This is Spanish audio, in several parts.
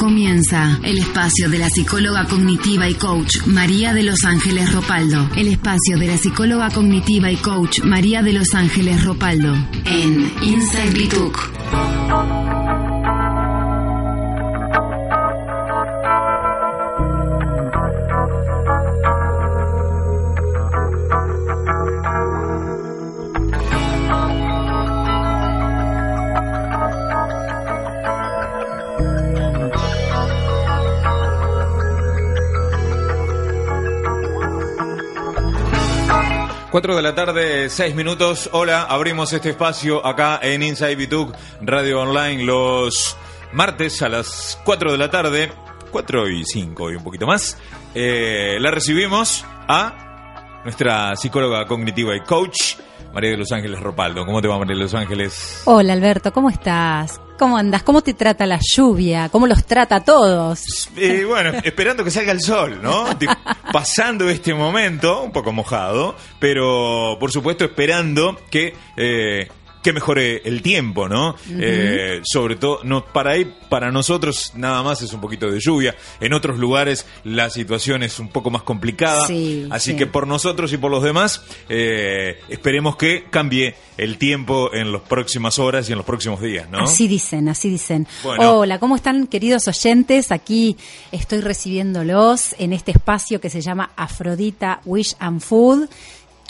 Comienza el espacio de la psicóloga cognitiva y coach María de Los Ángeles Ropaldo. El espacio de la psicóloga cognitiva y coach María de Los Ángeles Ropaldo en Inside. 4 de la tarde, 6 minutos. Hola, abrimos este espacio acá en Inside Bituk Radio Online los martes a las 4 de la tarde, 4 y 5 y un poquito más. Eh, la recibimos a nuestra psicóloga cognitiva y coach, María de Los Ángeles Ropaldo. ¿Cómo te va, María de Los Ángeles? Hola, Alberto, ¿cómo estás? ¿Cómo andas? ¿Cómo te trata la lluvia? ¿Cómo los trata a todos? Eh, bueno, esperando que salga el sol, ¿no? Pasando este momento, un poco mojado, pero por supuesto esperando que eh, que mejore el tiempo, ¿no? Eh, sobre todo, no, para ahí, para nosotros nada más es un poquito de lluvia. En otros lugares la situación es un poco más complicada. así que por nosotros y por los demás, eh, esperemos que cambie el tiempo en las próximas horas y en los próximos días, ¿no? Así dicen, así dicen. Hola, ¿cómo están queridos oyentes? Aquí estoy recibiéndolos en este espacio que se llama Afrodita Wish and Food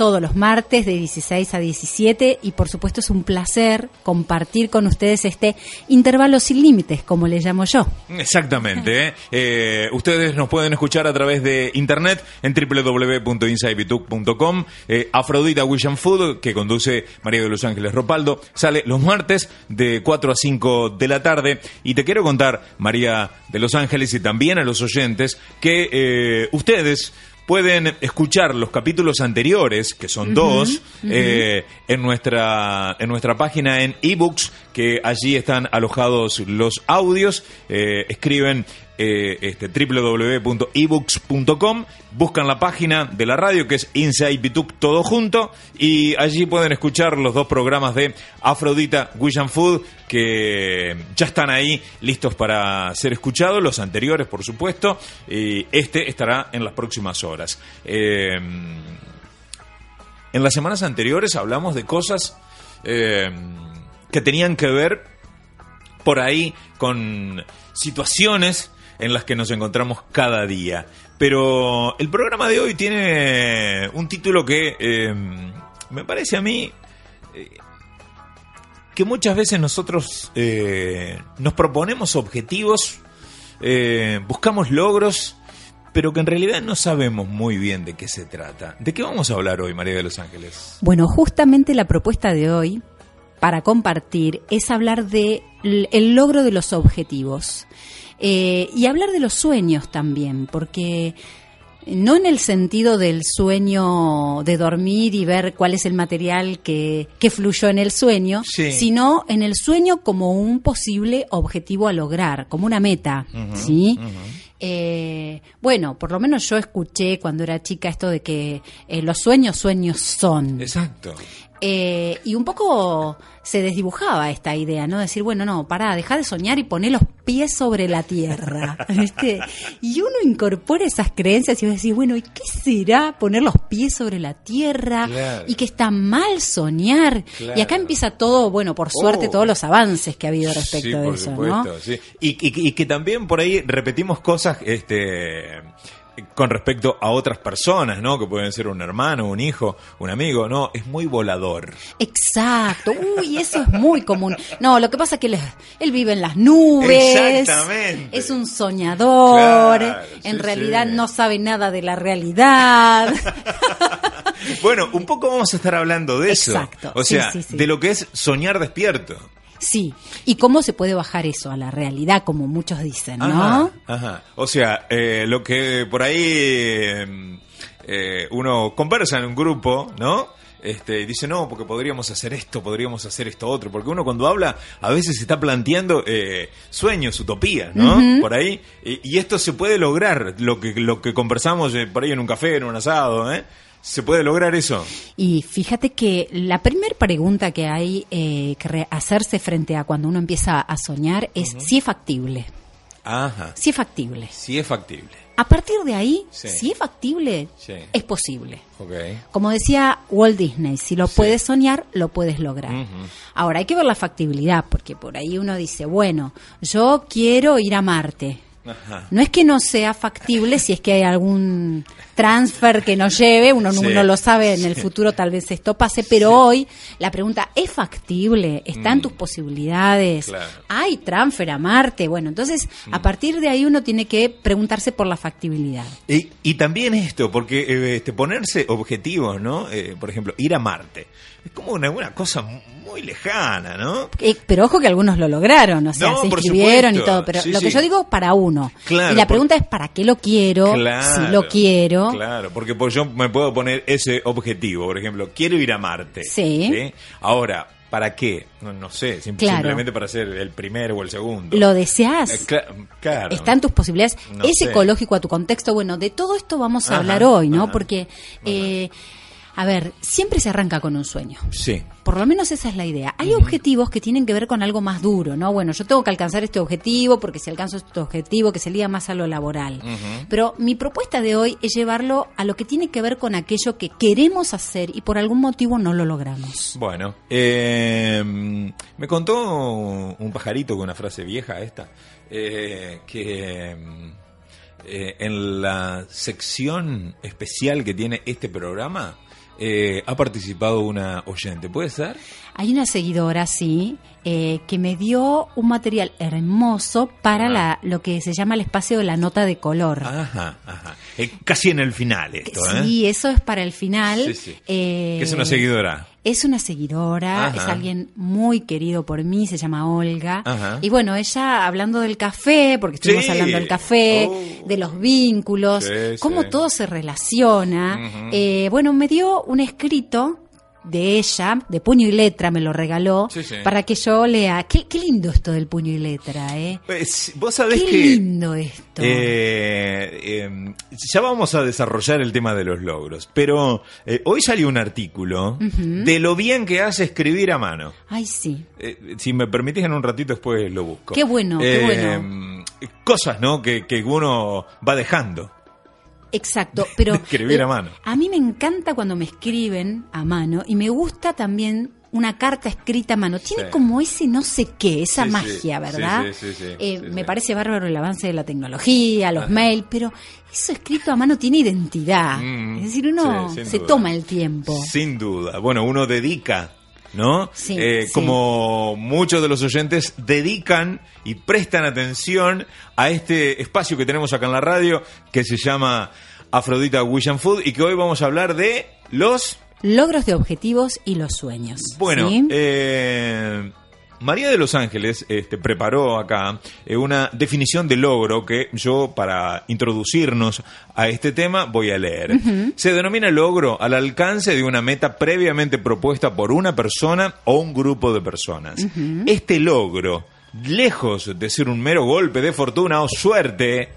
todos los martes de 16 a 17 y por supuesto es un placer compartir con ustedes este intervalo sin límites, como le llamo yo. Exactamente. ¿eh? Eh, ustedes nos pueden escuchar a través de internet en www.insidebituk.com. Eh, Afrodita William Food, que conduce María de Los Ángeles Ropaldo, sale los martes de 4 a 5 de la tarde. Y te quiero contar, María de Los Ángeles, y también a los oyentes, que ustedes pueden escuchar los capítulos anteriores, que son dos, eh, en, nuestra, en nuestra página en ebooks, que allí están alojados los audios. Eh, escriben eh, este, www.ebooks.com, buscan la página de la radio que es Inside Bituk todo junto y allí pueden escuchar los dos programas de Afrodita William Food que ya están ahí listos para ser escuchados, los anteriores por supuesto, y este estará en las próximas horas. Eh, en las semanas anteriores hablamos de cosas eh, que tenían que ver por ahí con situaciones en las que nos encontramos cada día. Pero el programa de hoy tiene un título que eh, me parece a mí eh, que muchas veces nosotros eh, nos proponemos objetivos, buscamos logros, pero que en realidad no sabemos muy bien de qué se trata. ¿De qué vamos a hablar hoy, María de los Ángeles? Bueno, justamente la propuesta de hoy para compartir es hablar de el logro de los objetivos. Eh, y hablar de los sueños también, porque no en el sentido del sueño de dormir y ver cuál es el material que, que fluyó en el sueño, sino en el sueño como un posible objetivo a lograr, como una meta, ¿sí? Eh, bueno, por lo menos yo escuché cuando era chica esto de que eh, los sueños, sueños son. Exacto. Eh, y un poco se desdibujaba esta idea, ¿no? Decir, bueno, no, pará, deja de soñar y poné los pies sobre la tierra. Y uno incorpora esas creencias y va a decir, bueno, ¿y qué será poner los pies sobre la tierra? Y que está mal soñar. Y acá empieza todo, bueno, por suerte, oh. todos los avances que ha habido respecto de eso, ¿no? Y, y que también por ahí repetimos cosas, este con respecto a otras personas, ¿no? Que pueden ser un hermano, un hijo, un amigo, ¿no? Es muy volador. Exacto. Uy, eso es muy común. No, lo que pasa es que él, vive en las nubes. Exactamente. Es un soñador. en realidad no sabe nada de la realidad. bueno, un poco vamos a estar hablando de eso. Exacto. O sea, de lo que es soñar despierto. Sí. ¿Y cómo se puede bajar eso a la realidad, como muchos dicen, no? Ajá, ajá. O sea, eh, lo que por ahí eh, eh, uno conversa en un grupo, ¿no? Este, y dice, no, porque podríamos hacer esto, podríamos hacer esto otro. Porque uno cuando habla a veces se está planteando eh, sueños, utopías, ¿no? Por ahí. Y, y esto se puede lograr, lo que, lo que conversamos eh, por ahí en un café, en un asado, ¿eh? ¿Se puede lograr eso? Y fíjate que la primera pregunta que hay eh, que hacerse frente a cuando uno empieza a soñar es si es factible. Ajá. Si es factible. Sí es factible. A partir de ahí, Sí. si es factible, Sí. es posible. Como decía Walt Disney, si lo puedes soñar, lo puedes lograr. Ahora, hay que ver la factibilidad, porque por ahí uno dice, bueno, yo quiero ir a Marte. Ajá. No es que no sea factible si es que hay algún transfer que nos lleve, uno no- Sí. no lo sabe, en el futuro tal vez esto pase, pero hoy la pregunta, ¿es factible? ¿Están tus posibilidades? Mm. Claro. ¿Hay transfer a Marte? Bueno, entonces a partir de ahí uno tiene que preguntarse por la factibilidad. Y, y también esto, porque eh, este, ponerse objetivos, ¿no? Eh, por ejemplo, ir a Marte. Es como una, una cosa muy lejana, ¿no? Eh, pero ojo que algunos lo lograron, o sea, No, se inscribieron y todo, pero Sí, lo que sí. yo digo para uno. Claro, y la por- pregunta es, ¿para qué lo quiero? si lo quiero. Claro, porque pues, yo me puedo poner ese objetivo. Por ejemplo, quiero ir a Marte. Sí. Ahora, ¿para qué? No, no sé, sim- Claro. simplemente para ser el primero o el segundo. ¿Lo deseas? Eh, cla- claro. Están tus posibilidades. No es sé. ecológico a tu contexto. Bueno, de todo esto vamos a Ajá, hablar hoy, ¿no? ajá, Porque, eh, a ver, siempre se arranca con un sueño. Sí. Por lo menos esa es la idea. Hay objetivos que tienen que ver con algo más duro, ¿no? Bueno, yo tengo que alcanzar este objetivo porque si alcanzo este objetivo que se liga más a lo laboral. Pero mi propuesta de hoy es llevarlo a lo que tiene que ver con aquello que queremos hacer y por algún motivo no lo logramos. Bueno, eh, me contó un pajarito con una frase vieja esta, eh, que eh, en la sección especial que tiene este programa eh, ha participado una oyente, ¿puede ser? Hay una seguidora, sí, eh, que me dio un material hermoso para Ah. la, lo que se llama el espacio de la nota de color. Ajá, ajá. Eh, casi en el final esto, ¿eh? Sí, eso es para el final. Sí, sí. Eh, Que es una seguidora. Es una seguidora, Ajá. es alguien muy querido por mí, se llama Olga. Ajá. Y bueno, ella hablando del café, porque estuvimos Sí. hablando del café, Oh. de los vínculos, Sí, cómo sí. todo se relaciona. Eh, bueno, me dio un escrito de ella, de puño y letra, me lo regaló, Sí, sí. para que yo lea. Qué, qué lindo esto del puño y letra, ¿eh? Pues, Vos sabés Qué que... lindo esto. Eh, eh, ya vamos a desarrollar el tema de los logros, pero eh, hoy salió un artículo de lo bien que hace escribir a mano. Ay, sí. Eh, si me permitís en un ratito después lo busco. Qué bueno, qué bueno. Cosas, ¿no? Que, que uno va dejando. Exacto, pero escribir a eh, mano. A mí me encanta cuando me escriben a mano y me gusta también una carta escrita a mano. Tiene Sí. como ese no sé qué, esa Sí, magia, ¿verdad? sí, sí, sí, Eh, sí, me parece bárbaro el avance de la tecnología, los mails, pero eso escrito a mano tiene identidad. Mm, es decir, uno se duda. toma el tiempo. Sin duda. Bueno, uno dedica, ¿no? Sí, Eh, sí. Como muchos de los oyentes dedican y prestan atención a este espacio que tenemos acá en la radio que se llama Afrodita Wish and Food y que hoy vamos a hablar de los... Logros de objetivos y los sueños. Bueno, ¿sí? eh, María de los Ángeles este, preparó acá eh, una definición de logro que yo, para introducirnos a este tema, voy a leer. Se denomina logro al alcance de una meta previamente propuesta por una persona o un grupo de personas. Este logro, lejos de ser un mero golpe de fortuna o suerte,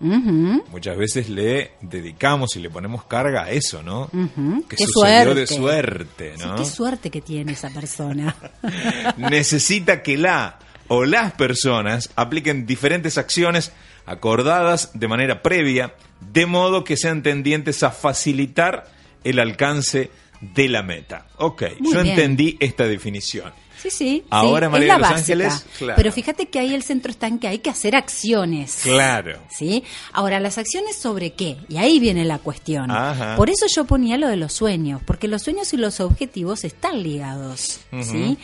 Muchas veces le dedicamos y le ponemos carga a eso, ¿no? ujú. Que Qué sucedió de suerte. suerte, Sí, ¿no? qué suerte que tiene esa persona. necesita que la o las personas apliquen diferentes acciones acordadas de manera previa, de modo que sean tendientes a facilitar el alcance de la meta. Ok, Muy yo bien. entendí esta definición. Sí, sí. Ahora, sí, María es la de los básica. Ángeles, claro. Pero fíjate que ahí el centro está en que hay que hacer acciones. Claro. ¿Sí? Ahora, ¿las acciones sobre qué? Y ahí viene la cuestión. Ajá. Por eso yo ponía lo de los sueños, porque los sueños y los objetivos están ligados. ¿sí?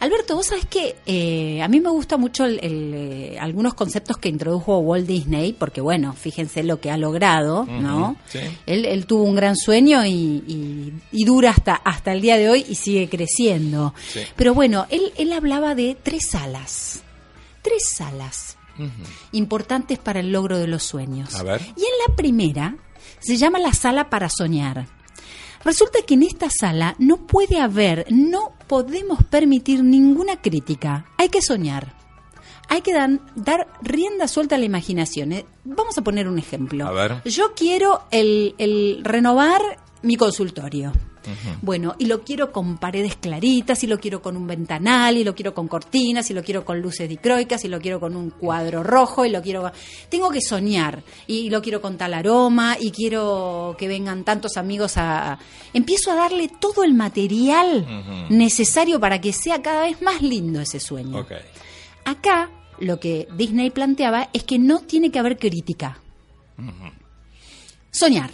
Alberto, vos sabés que eh, a mí me gusta mucho el- el, eh, algunos conceptos que introdujo Walt Disney, porque bueno, fíjense lo que ha logrado, ¿no? sí. Él, él tuvo un gran sueño y, y- y dura hasta, hasta el día de hoy y sigue creciendo. Pero bueno, Bueno, él, él hablaba de tres salas. Tres salas importantes para el logro de los sueños. A ver. Y en la primera se llama la sala para soñar. Resulta que en esta sala no puede haber, no podemos permitir ninguna crítica. Hay que soñar. Hay que dan- dar rienda suelta a la imaginación. Eh, Vamos a poner un ejemplo. A ver. Yo quiero el, el renovar mi consultorio. Bueno, y lo quiero con paredes claritas, y lo quiero con un ventanal, y lo quiero con cortinas, y lo quiero con luces dicroicas, y lo quiero con un cuadro rojo, y lo quiero... Tengo que soñar, y lo quiero con tal aroma, y quiero que vengan tantos amigos a... Empiezo a darle todo el material necesario para que sea cada vez más lindo ese sueño. Acá lo que Disney planteaba es que no tiene que haber crítica. Soñar.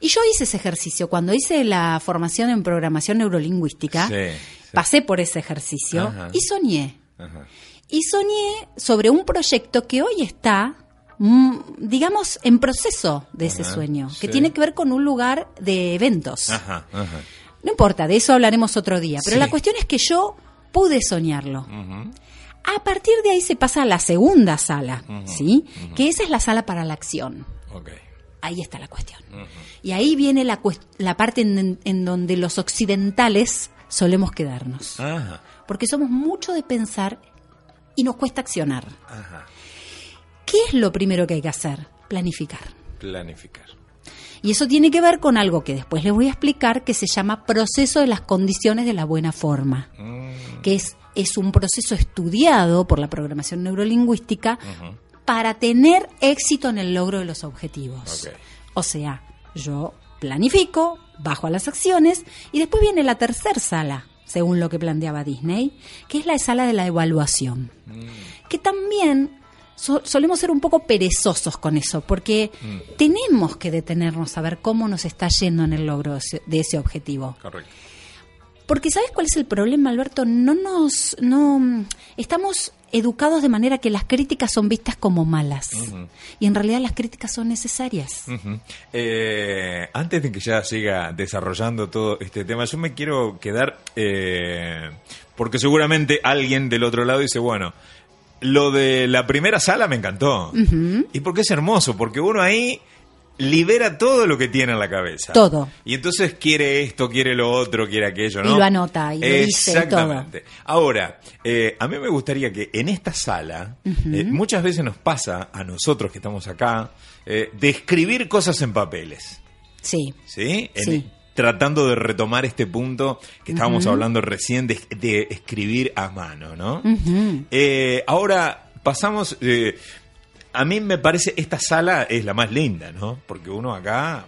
Y yo hice ese ejercicio. Cuando hice la formación en programación neurolingüística, Sí, sí. pasé por ese ejercicio Ajá. y soñé. Ajá. Y soñé sobre un proyecto que hoy está, mm, digamos, en proceso de ese Ajá, sueño, que sí. tiene que ver con un lugar de eventos. Ajá, ajá. No importa, de eso hablaremos otro día. Pero Sí. la cuestión es que yo pude soñarlo. A partir de ahí se pasa a la segunda sala, ¿sí? Que esa es la sala para la acción. Ok. Ahí está la cuestión. Y ahí viene la, parte en, en donde los occidentales solemos quedarnos. Ajá, Porque somos mucho de pensar y nos cuesta accionar. ajá. ¿Qué es lo primero que hay que hacer? Planificar. Planificar. Y eso tiene que ver con algo que después les voy a explicar que se llama proceso de las condiciones de la buena forma, Mm, que es, es un proceso estudiado por la programación neurolingüística para tener éxito en el logro de los objetivos. O sea, yo planifico, bajo a las acciones y después viene la tercera sala, según lo que planteaba Disney, que es la sala de la evaluación. Que también so- solemos ser un poco perezosos con eso, porque tenemos que detenernos a ver cómo nos está yendo en el logro de ese- objetivo. correcto. Porque ¿sabes cuál es el problema, Alberto? No nos no mm, estamos educados de manera que las críticas son vistas como malas. Y en realidad las críticas son necesarias. Eh, antes de que ya siga desarrollando todo este tema, yo me quiero quedar, eh, porque seguramente alguien del otro lado dice, bueno, lo de la primera sala me encantó. Y porque es hermoso, porque uno ahí libera todo lo que tiene en la cabeza. Todo. Y entonces quiere esto, quiere lo otro, quiere aquello, ¿no? Y lo anota, y lo dice, y todo. Exactamente. Ahora, eh, a mí me gustaría que en esta sala, eh, muchas veces nos pasa a nosotros que estamos acá, eh, de escribir cosas en papeles. Sí. ¿Sí? En- Sí. Tratando de retomar este punto que estábamos hablando recién de, de escribir a mano, ¿no? Ahora pasamos. eh, a mí me parece esta sala es la más linda, ¿no? Porque uno acá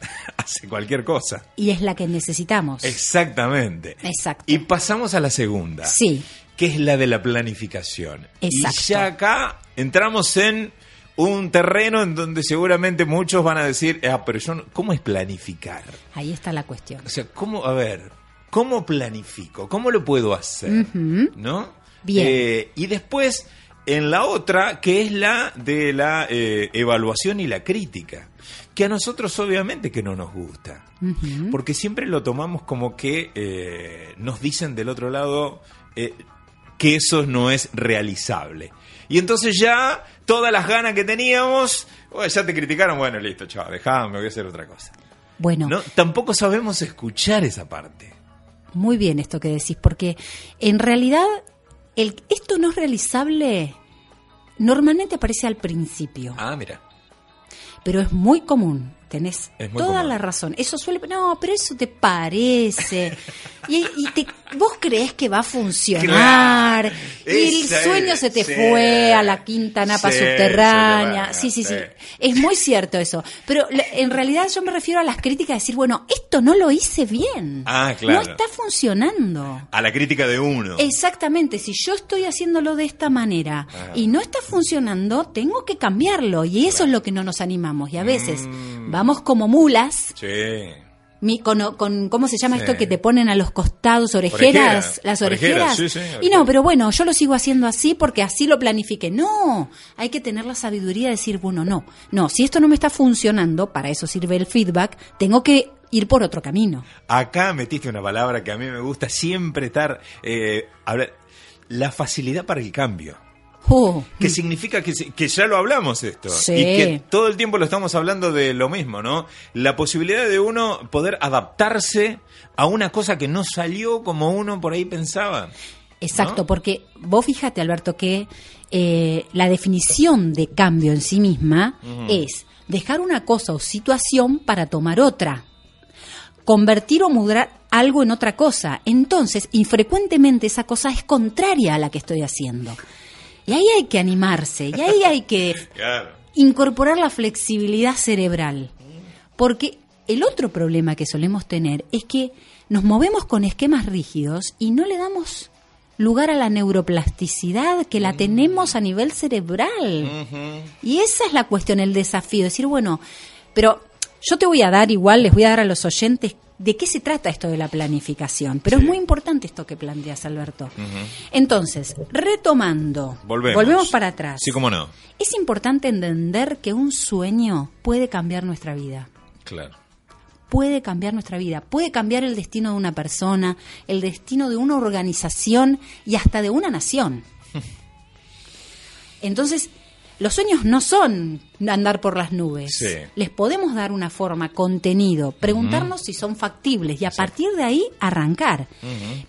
hace cualquier cosa. Y es la que necesitamos. Exactamente. Exacto. Y pasamos a la segunda. Sí. Que es la de la planificación. Exacto. Y ya acá entramos en un terreno en donde seguramente muchos van a decir, ah, pero yo no- ¿cómo es planificar? Ahí está la cuestión. O sea, ¿cómo, a ver, cómo planifico? ¿Cómo lo puedo hacer? ¿No? Bien. Eh, y después, en la otra, que es la de la eh, evaluación y la crítica, que a nosotros obviamente que no nos gusta, porque siempre lo tomamos como que eh, nos dicen del otro lado eh, que eso no es realizable. Y entonces ya todas las ganas que teníamos, "Oh, ya te criticaron, bueno, listo, chaval, dejame, voy a hacer otra cosa. Bueno, ¿no? Tampoco sabemos escuchar esa parte. muy bien esto que decís, porque en realidad el, esto no es realizable, normalmente aparece al principio, Ah, mira. pero es muy común. Tenés toda común. la razón. Eso suele. No, pero eso te parece. y y te- vos crees que va a funcionar. Claro. Y el sueño se te sí. fue a la quinta napa Sí, subterránea. Sí, va, sí, sí. sí. Es muy cierto eso. Pero en realidad yo me refiero a las críticas de decir, bueno, esto no lo hice bien. Ah, claro. No está funcionando. A la crítica de uno. Exactamente, si yo estoy haciéndolo de esta manera Ajá. y no está funcionando, tengo que cambiarlo y eso es lo que no nos animamos y a veces Mm. Vamos como mulas, Sí. mi- con, con- ¿cómo se llama Sí. esto que te ponen a los costados orejeras? Las orejeras, orejeras. sí, sí, y no, pero bueno, yo lo sigo haciendo así porque así lo planifiqué. No, hay que tener la sabiduría de decir, bueno, no, no, si esto no me está funcionando, para eso sirve el feedback, tengo que ir por otro camino. Acá metiste una palabra que a mí me gusta siempre estar. Eh, hablar, la facilidad para el cambio. Oh, Que significa que, que ya lo hablamos esto. Sí. Y que todo el tiempo lo estamos hablando de lo mismo, ¿no? La posibilidad de uno poder adaptarse a una cosa que no salió como uno por ahí pensaba. Exacto, ¿no? porque vos fíjate, Alberto, que eh, la definición de cambio en sí misma es dejar una cosa o situación para tomar otra. Convertir o mudar algo en otra cosa. Entonces, infrecuentemente esa cosa es contraria a la que estoy haciendo. Y ahí hay que animarse, y ahí hay que Claro. incorporar la flexibilidad cerebral. Porque el otro problema que solemos tener es que nos movemos con esquemas rígidos y no le damos lugar a la neuroplasticidad que la tenemos a nivel cerebral. Y esa es la cuestión, el desafío. Decir, bueno, pero yo te voy a dar igual, les voy a dar a los oyentes de qué se trata esto de la planificación. Pero Sí. es muy importante esto que planteas, Alberto. Entonces, retomando, Volvemos. para atrás. Sí, cómo no. Es importante entender que un sueño puede cambiar nuestra vida. Claro. Puede cambiar nuestra vida, puede cambiar el destino de una persona, el destino de una organización y hasta de una nación. Entonces, los sueños no son andar por las nubes. Sí. Les podemos dar una forma, contenido, preguntarnos si son factibles y a partir de ahí arrancar.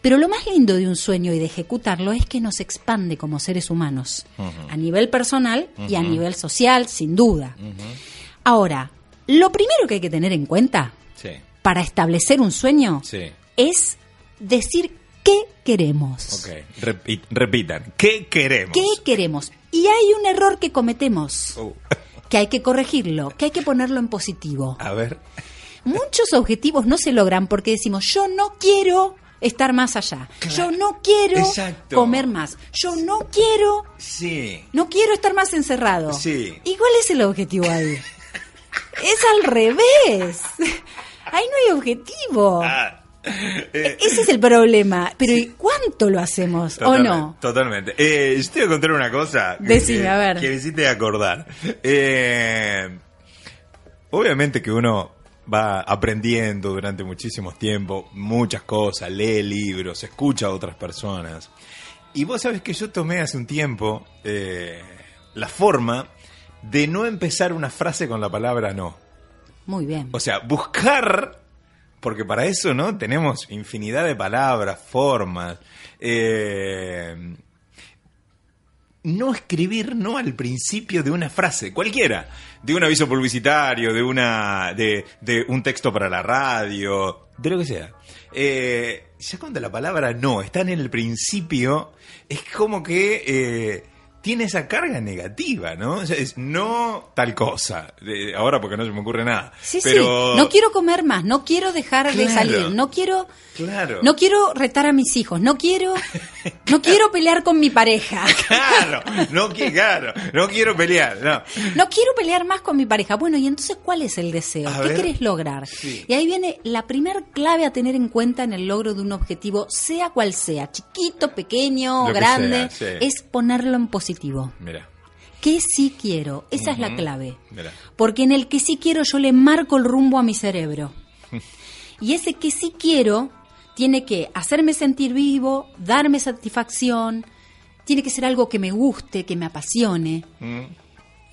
Pero lo más lindo de un sueño y de ejecutarlo es que nos expande como seres humanos, a nivel personal y a nivel social, sin duda. Ahora, lo primero que hay que tener en cuenta Sí. para establecer un sueño es decir qué queremos. Ok. Repi- repitan. ¿Qué queremos? ¿Qué queremos? Y hay un error que cometemos, Uh, que hay que corregirlo, que hay que ponerlo en positivo. a ver. Muchos objetivos no se logran porque decimos, yo no quiero estar más allá, yo no quiero Exacto. comer más, yo no quiero, Sí. no quiero estar más encerrado. Sí. ¿Y cuál es el objetivo ahí? es al revés. Ahí no hay objetivo. Ah, eh, Ese es el problema. Pero ¿y cuánto lo hacemos o no? Totalmente. Eh, yo te voy a contar una cosa. Decime, que- a ver. Que me hiciste acordar. Eh, obviamente que uno va aprendiendo durante muchísimos tiempos muchas cosas, lee libros, escucha a otras personas. Y vos sabés que yo tomé hace un tiempo eh, la forma de no empezar una frase con la palabra no. Muy bien. O sea, buscar, porque para eso, ¿no? Tenemos infinidad de palabras, formas. eh, no escribir no al principio de una frase, cualquiera, de un aviso publicitario, de una, de, de un texto para la radio, de lo que sea. Eh, ya cuando la palabra no está en el principio, es como que eh, tiene esa carga negativa, ¿no? O sea, es no tal cosa. De- ahora porque no se me ocurre nada. Sí, pero, sí. No quiero comer más, no quiero dejar de salir, no quiero, Claro. no quiero retar a mis hijos, no quiero, no quiero pelear con mi pareja. Claro, no, claro, no quiero pelear, no. No quiero pelear más con mi pareja. Bueno, y entonces, ¿cuál es el deseo? A ¿Qué ver. querés lograr? Sí. Y ahí viene la primer clave a tener en cuenta en el logro de un objetivo, sea cual sea, chiquito, pequeño, Lo grande, sea, sí. es ponerlo en positivo. Mira, ¿Qué sí quiero? Esa es la clave. mira. Porque en el que sí quiero yo le marco el rumbo a mi cerebro. Y ese que sí quiero tiene que hacerme sentir vivo, darme satisfacción, tiene que ser algo que me guste, que me apasione. Mm,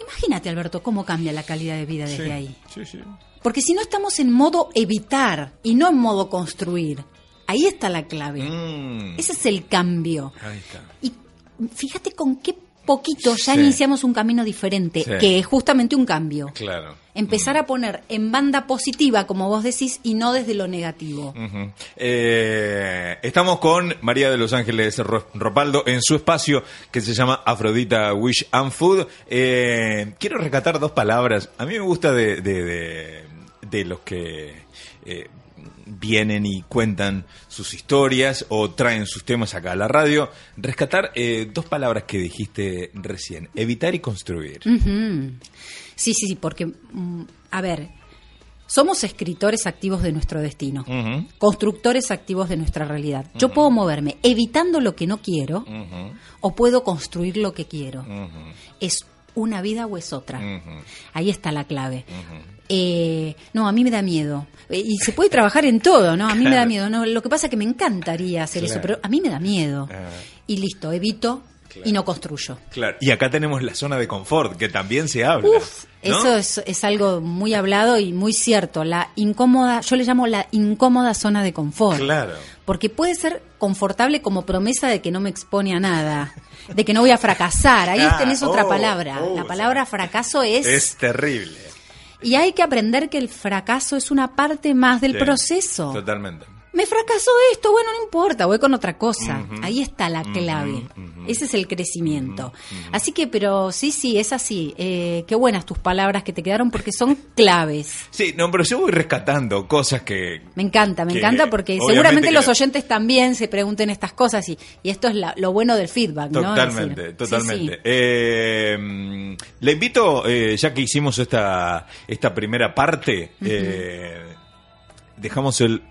Imagínate, Alberto, cómo cambia la calidad de vida desde sí, ahí. Sí, sí. Porque si no estamos en modo evitar y no en modo construir, ahí está la clave. Mm, Ese es el cambio. Ahí está. Y fíjate con qué poquito ya Sí. iniciamos un camino diferente, Sí. que es justamente un cambio. Claro. Empezar a poner en banda positiva, como vos decís, y no desde lo negativo. Eh, estamos con María de los Ángeles Ro- Ropaldo en su espacio que se llama Afrodita Wish and Food. Eh, quiero rescatar dos palabras. A mí me gusta de, de, de- de los que eh, vienen y cuentan sus historias o traen sus temas acá a la radio. Rescatar eh, dos palabras que dijiste recién. Evitar y construir. Sí, sí, sí, porque, mm, a ver, somos escritores activos de nuestro destino, constructores activos de nuestra realidad. Yo puedo moverme evitando lo que no quiero o puedo construir lo que quiero. Es una vida o es otra. Ahí está la clave. Eh, no, a mí me da miedo. Eh, Y se puede trabajar en todo, ¿no? A mí me da miedo. No, lo que pasa es que me encantaría hacer eso, pero a mí me da miedo. Ah. Y listo, evito y no construyo. Claro. Y acá tenemos la zona de confort, que también se habla. Uf, ¿no? eso es, es algo muy hablado y muy cierto. La incómoda, yo le llamo la incómoda zona de confort. Claro. Porque puede ser confortable como promesa de que no me expone a nada, de que no voy a fracasar. Ahí Ah, tenés otra oh, palabra. oh, la palabra fracaso es, Es terrible. Y hay que aprender que el fracaso es una parte más del Sí, proceso. Totalmente. Me fracasó esto, bueno, no importa, voy con otra cosa. Ahí está la clave. Ese es el crecimiento. Así que, pero sí, sí, es así. Eh, qué buenas tus palabras que te quedaron porque son claves. Sí, no, pero yo voy rescatando cosas que... Me encanta, me Que encanta porque seguramente que los no- oyentes también se pregunten estas cosas y, y esto es la- lo bueno del feedback, ¿no? Totalmente, decir, totalmente. sí, sí. Eh, le invito, eh, ya que hicimos esta, esta primera parte, eh, dejamos el,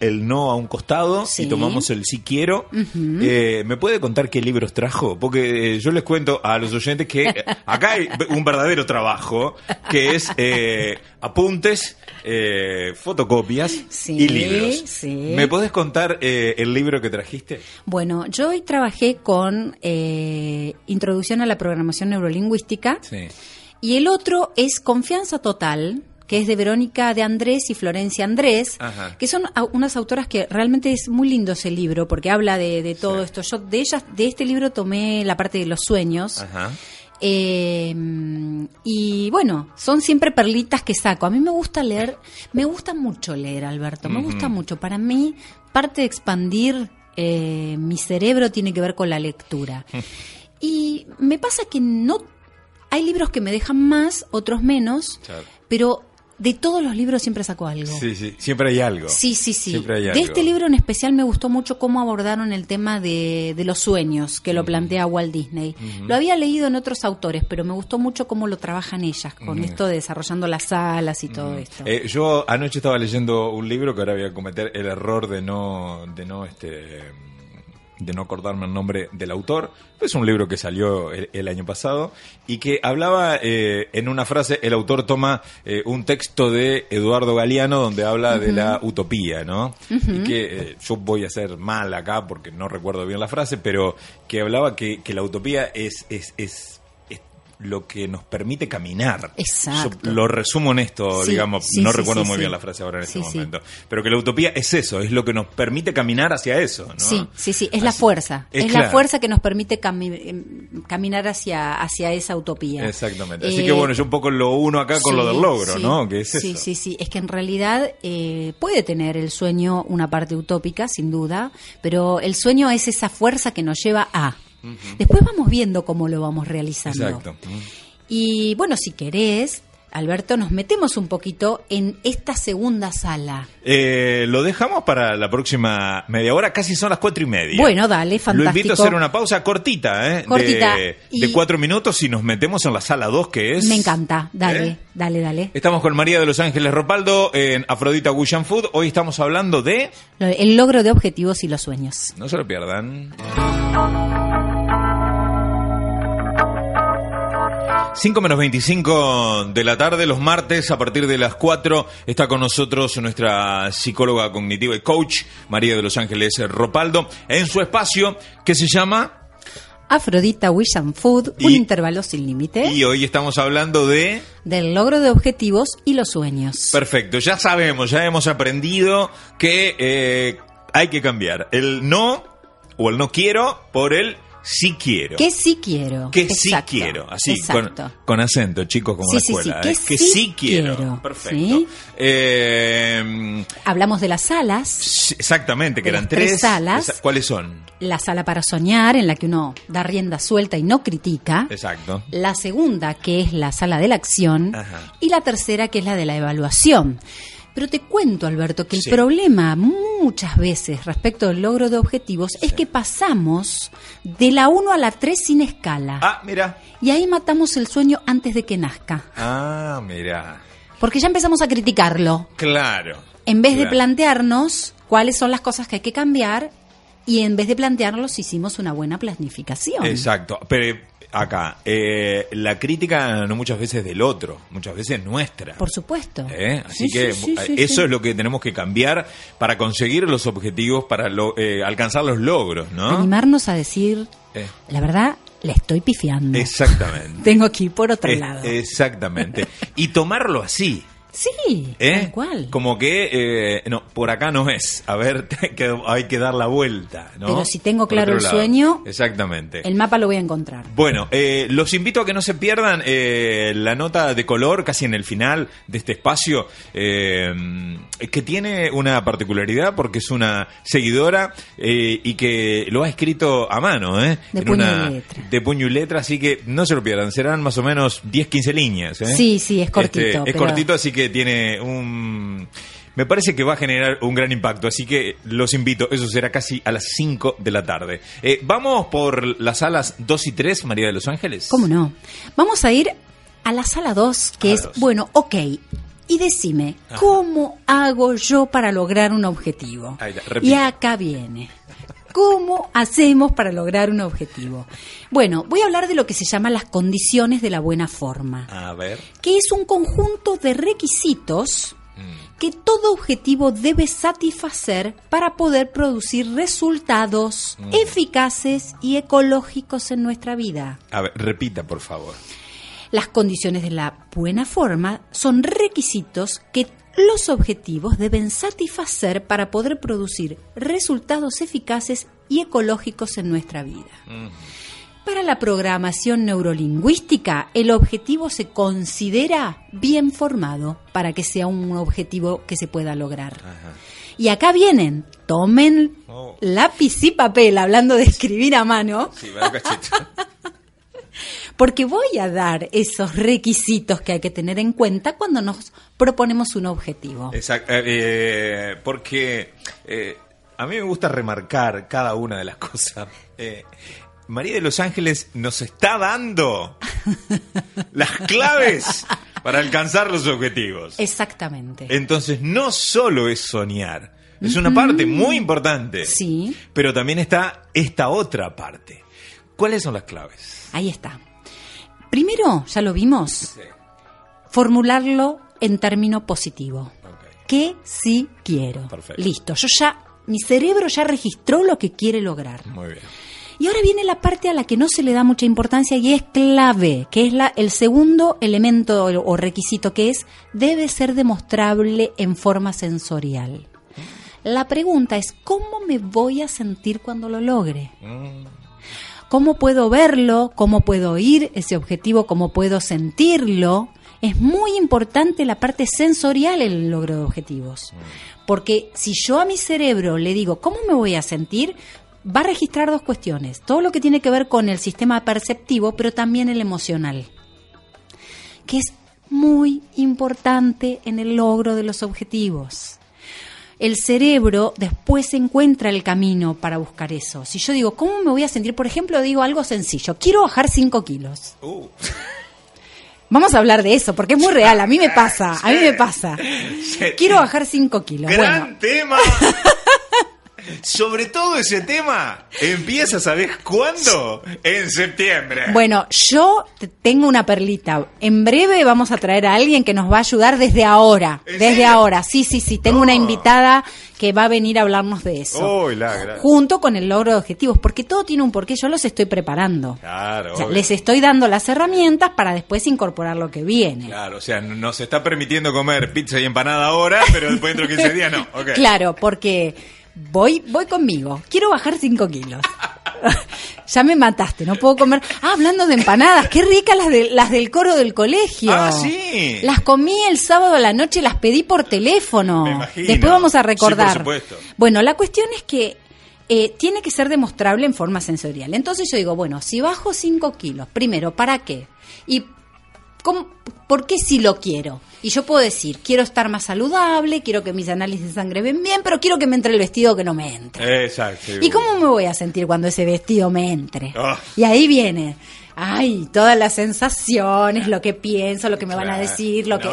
el no a un costado Sí. y tomamos el sí quiero. Eh, ¿Me puede contar qué libros trajo? Porque eh, yo les cuento a los oyentes que eh, acá hay un verdadero trabajo, que es eh, apuntes, fotocopias Sí, y libros. sí. ¿Me podés contar eh, el libro que trajiste? Bueno, yo hoy trabajé con Introducción a la Programación Neurolingüística Sí. y el otro es Confianza Total, que es de Verónica de Andrés y Florencia Andrés, Ajá. que son unas autoras que realmente es muy lindo ese libro porque habla de, de todo Sí. esto. Yo de ellas, de este libro tomé la parte de los sueños. Ajá. Eh, y bueno, son siempre perlitas que saco. A mí me gusta leer, me gusta mucho leer, Alberto, me gusta mucho. Para mí, parte de expandir eh, mi cerebro tiene que ver con la lectura. Y me pasa que no... Hay libros que me dejan más, otros menos, Claro. pero de todos los libros siempre saco algo. Sí, sí, siempre hay algo. Sí, sí, sí. Siempre hay de algo. este libro en especial me gustó mucho cómo abordaron el tema de, de los sueños, que lo plantea Walt Disney. Lo había leído en otros autores, pero me gustó mucho cómo lo trabajan ellas, con esto de desarrollando las alas y todo esto. Eh, yo anoche estaba leyendo un libro que ahora voy a cometer el error de no, de no, este, de no acordarme el nombre del autor. Es un libro que salió el, el año pasado y que hablaba eh, en una frase. El autor toma eh, un texto de Eduardo Galeano donde habla de la utopía, ¿no? Y que eh, yo voy a ser mal acá porque no recuerdo bien la frase, pero que hablaba que, que la utopía es, es, es, es lo que nos permite caminar. Exacto. Yo lo resumo en esto, Sí, digamos, sí, no sí, recuerdo muy bien la frase ahora en este momento, pero que la utopía es eso, es lo que nos permite caminar hacia eso, ¿no? Sí, sí, sí, es la fuerza. Es, la fuerza que nos permite cami- em, caminar hacia, hacia esa utopía. Exactamente. Así Eh, que bueno, yo un poco lo uno acá con lo del logro, ¿no? Que es sí, eso. sí, sí. Es que en realidad eh, puede tener el sueño una parte utópica, sin duda, pero el sueño es esa fuerza que nos lleva a. Después vamos viendo cómo lo vamos realizando. Exacto. Y bueno, si querés, Alberto, nos metemos un poquito en esta segunda sala. Eh, lo dejamos para la próxima media hora, casi son las cuatro y media. Bueno, dale, fantástico. Lo invito a hacer una pausa cortita, ¿eh? Cortita. De, Y- de cuatro minutos y nos metemos en la sala 2, que es... Me encanta, dale, ¿Eh? dale, dale. Estamos con María de los Ángeles Ropaldo en Afrodita Gushan Food. Hoy estamos hablando de... El logro de objetivos y los sueños. No se lo pierdan. 5 menos 25 de la tarde, los martes, a partir de las 4, está con nosotros nuestra psicóloga cognitiva y coach, María de los Ángeles Ropaldo, en su espacio que se llama... Afrodita Wish and Food, un intervalo sin límite Y hoy estamos hablando de... del logro de objetivos y los sueños. Perfecto, ya sabemos, ya hemos aprendido que eh, hay que cambiar el no o el no quiero por el sí quiero. Que sí quiero. Que sí quiero, así, con, con acento, chicos, como Sí, la sí, sí, escuela. que ¿eh? Que sí sí quiero. quiero, Perfecto. ¿sí? Eh, Hablamos de las alas, sí, exactamente, que eran tres tres. salas. Esa- ¿Cuáles son? la sala para soñar, en la que uno da rienda suelta y no critica. Exacto. La segunda, que es la sala de la acción. Ajá. Y la tercera, que es la de la evaluación. Pero te cuento, Alberto, que Sí. el problema muchas veces respecto al logro de objetivos es que pasamos de la 1 a la 3 sin escala. Ah, mira. Y ahí matamos el sueño antes de que nazca. Ah, mira. Porque ya empezamos a criticarlo. Claro. En vez de plantearnos cuáles son las cosas que hay que cambiar y en vez de plantearlos hicimos una buena planificación. Exacto. Pero acá, eh, la crítica no muchas veces del otro, muchas veces nuestra. Por supuesto. ¿Eh? Así Sí, que sí, sí, sí, eso es lo que tenemos que cambiar para conseguir los objetivos, para lo- eh, alcanzar los logros, ¿no? Animarnos a decir, Eh, la verdad, le estoy pifiando. exactamente. Tengo que ir por otro Es- lado. exactamente. Y tomarlo así. Sí, ¿eh? tal cual. Como que, eh, no, por acá no es. A ver, que hay que dar la vuelta, ¿no? Pero si tengo claro el lado. sueño, Exactamente. El mapa lo voy a encontrar. Bueno, eh, los invito a que no se pierdan eh, la nota de color casi en el final de este espacio, eh, que tiene una particularidad porque es una seguidora eh, y que lo ha escrito a mano, ¿eh? De En puño y letra. De puño y letra, así que no se lo pierdan, serán más o menos 10, 15 líneas. ¿eh? Sí, sí, es cortito, Este, es pero- cortito, así que tiene un... Me parece que va a generar un gran impacto, así que los invito, eso será casi a las 5 de la tarde. Eh, Vamos por las salas 2 y 3, María de los Ángeles. ¿Cómo no? Vamos a ir a la sala 2, que A es, dos. bueno, ok. Y decime, Ajá. ¿cómo hago yo para lograr un objetivo? Ahí está. Y acá viene. ¿Cómo hacemos para lograr un objetivo? Bueno, voy a hablar de lo que se llama las condiciones de la buena forma, A ver. que es un conjunto de requisitos que todo objetivo debe satisfacer para poder producir resultados eficaces y ecológicos en nuestra vida. A ver, repita, por favor. Las condiciones de la buena forma son requisitos que los objetivos deben satisfacer para poder producir resultados eficaces y ecológicos en nuestra vida. Para la programación neurolingüística, el objetivo se considera bien formado para que sea un objetivo que se pueda lograr. Y acá vienen, tomen Oh. lápiz y papel, hablando de escribir a mano, Sí. porque voy a dar esos requisitos que hay que tener en cuenta cuando nos proponemos un objetivo. Exacto. eh, porque eh, a mí me gusta remarcar cada una de las cosas. Eh, María de los Ángeles nos está dando las claves para alcanzar los objetivos. Exactamente. Entonces, no solo es soñar, es una parte muy importante. Sí. Pero también está esta otra parte. ¿Cuáles son las claves? Ahí está. Primero, ya lo vimos, formularlo en término positivo. Ok. Que sí quiero. Perfecto. Listo, yo ya, mi cerebro ya registró lo que quiere lograr. Muy bien. Y ahora viene la parte a la que no se le da mucha importancia y es clave, que es la, el segundo elemento o, o requisito, que es debe ser demostrable en forma sensorial. La pregunta es, ¿cómo me voy a sentir cuando lo logre? ¿Cómo puedo verlo? ¿Cómo puedo oír ese objetivo? ¿Cómo puedo sentirlo? Es muy importante la parte sensorial en el logro de objetivos. Porque si yo a mi cerebro le digo, ¿cómo me voy a sentir? Va a registrar dos cuestiones. Todo lo que tiene que ver con el sistema perceptivo, pero también el emocional. Que es muy importante en el logro de los objetivos el cerebro después encuentra el camino para buscar eso. Si yo digo, ¿cómo me voy a sentir? Por ejemplo, digo algo sencillo, quiero bajar 5 kilos. Uh, Vamos a hablar de eso, porque es muy real, a mí me pasa, a mí me pasa. Quiero bajar 5 kilos. Gran Bueno, tema. Sobre todo ese tema empieza, ¿sabes cuándo? En septiembre. bueno, yo te- tengo una perlita. En breve vamos a traer a alguien que nos va a ayudar desde ahora. ¿En Desde ahora, sí, sí, sí. Tengo una Oh. invitada que va a venir a hablarnos de eso. La gra- Junto con el logro de objetivos, porque todo tiene un porqué, yo los estoy preparando. Claro, O sea, les estoy dando las herramientas para después incorporar lo que viene. Claro, o sea, nos está permitiendo comer pizza y empanada ahora, pero después dentro de 15 días no. Claro, porque voy, voy conmigo. Quiero bajar 5 kilos. ya me mataste, no puedo comer. Ah, hablando de empanadas, qué ricas las, de, las del coro del colegio. Ah, sí. Las comí el sábado a la noche, las pedí por teléfono. Me imagino. Después vamos a Sí, recordar. por supuesto. Bueno, la cuestión es que eh, tiene que ser demostrable en forma sensorial. Entonces yo digo, bueno, si bajo 5 kilos, primero, ¿para qué? Y ¿cómo- ¿por qué si lo quiero? Y yo puedo decir, quiero estar más saludable, quiero que mis análisis de sangre ven bien, pero quiero que me entre el vestido que no me entre. Exacto. ¿Y cómo me voy a sentir cuando ese vestido me entre? Ah. Y ahí viene, ay, todas las sensaciones, lo que pienso, lo que me van a decir, lo que...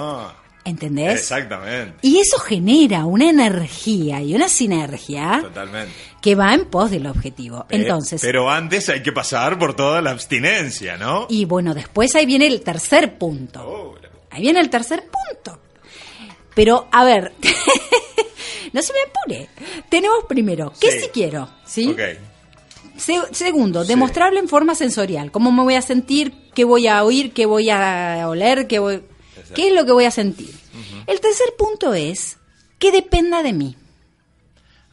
¿Entendés? Exactamente. Y eso genera una energía y una sinergia Totalmente. que va en pos del objetivo. Pe- Entonces, Pero antes hay que pasar por toda la abstinencia, ¿no? y bueno, después ahí viene el tercer punto. Oh, la- Ahí viene el tercer punto. Pero, a ver, no se me apure. Tenemos primero, ¿qué Sí. sí quiero? ¿Sí? Se- segundo, Sí. demostrable en forma sensorial. ¿Cómo me voy a sentir? ¿Qué voy a oír? ¿Qué voy a oler? ¿Qué, voy- ¿qué es lo que voy a sentir? El tercer punto es que dependa de mí.